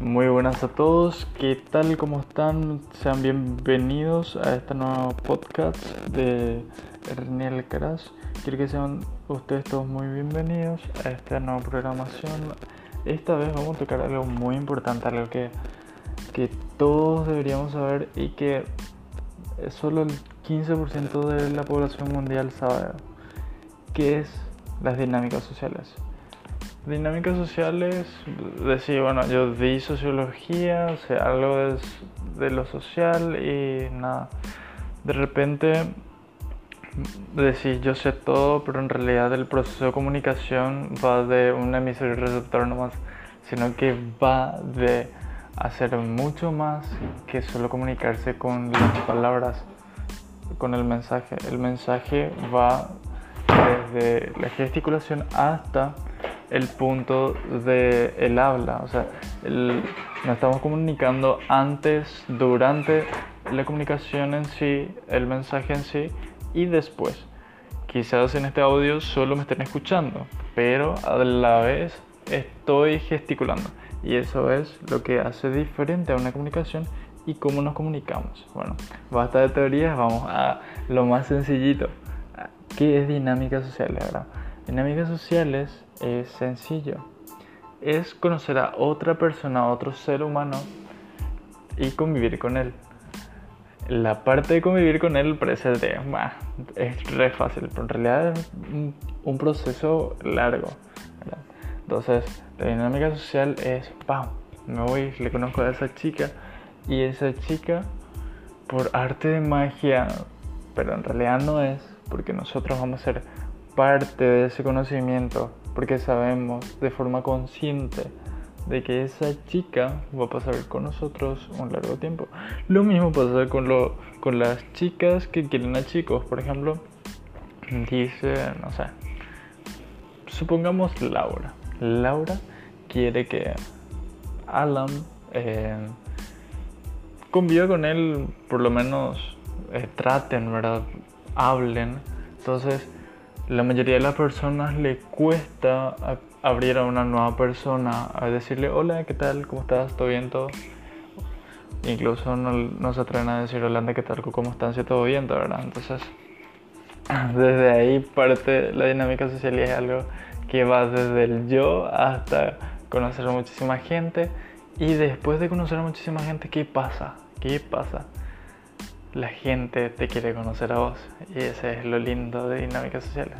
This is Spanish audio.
Muy buenas a todos, ¿qué tal? ¿Cómo están? Sean bienvenidos a este nuevo podcast de René Alcaraz. Quiero que sean ustedes todos muy bienvenidos a esta nueva programación. Esta vez vamos a tocar algo muy importante, algo que, que todos deberíamos saber y que solo el 15% de la población mundial sabe, que es las dinámicas sociales. Dinámicas sociales, decir, bueno, yo di sociología, o algo de, de lo social y nada. De repente decir yo sé todo, pero en realidad el proceso de comunicación va de un emisor y receptor nomás, sino que va de hacer mucho más que solo comunicarse con las palabras, con el mensaje. El mensaje va desde la gesticulación hasta el punto de el habla, o sea, nos estamos comunicando antes, durante la comunicación en sí, el mensaje en sí y después. Quizás en este audio solo me estén escuchando, pero a la vez estoy gesticulando y eso es lo que hace diferente a una comunicación y cómo nos comunicamos. Bueno, basta de teorías, vamos a lo más sencillito. ¿Qué es dinámica social? ¿verdad? Dinámicas sociales es sencillo. Es conocer a otra persona, a otro ser humano y convivir con él. La parte de convivir con él parece de, es re fácil, pero en realidad es un, proceso largo. Entonces, la dinámica social es, ¡pam! Me voy, le conozco a esa chica y esa chica, por arte de magia, pero en realidad no es, porque nosotros vamos a ser parte de ese conocimiento porque sabemos de forma consciente de que esa chica va a pasar con nosotros un largo tiempo. Lo mismo pasa con, lo, con las chicas que quieren a chicos. Por ejemplo, dice, no sé, supongamos Laura. Laura quiere que Alan eh, conviva con él, por lo menos eh, traten, ¿verdad? Hablen. Entonces, la mayoría de las personas le cuesta abrir a una nueva persona, a decirle hola, ¿qué tal? ¿Cómo estás? ¿Todo bien? ¿Todo? Incluso no, se atreven a decir hola, ¿qué tal? ¿Cómo están? Si todo bien, ¿verdad? Entonces, desde ahí parte la dinámica social y es algo que va desde el yo hasta conocer a muchísima gente. Y después de conocer a muchísima gente, ¿qué pasa? ¿Qué pasa? La gente te quiere conocer a vos y ese es lo lindo de dinámicas sociales.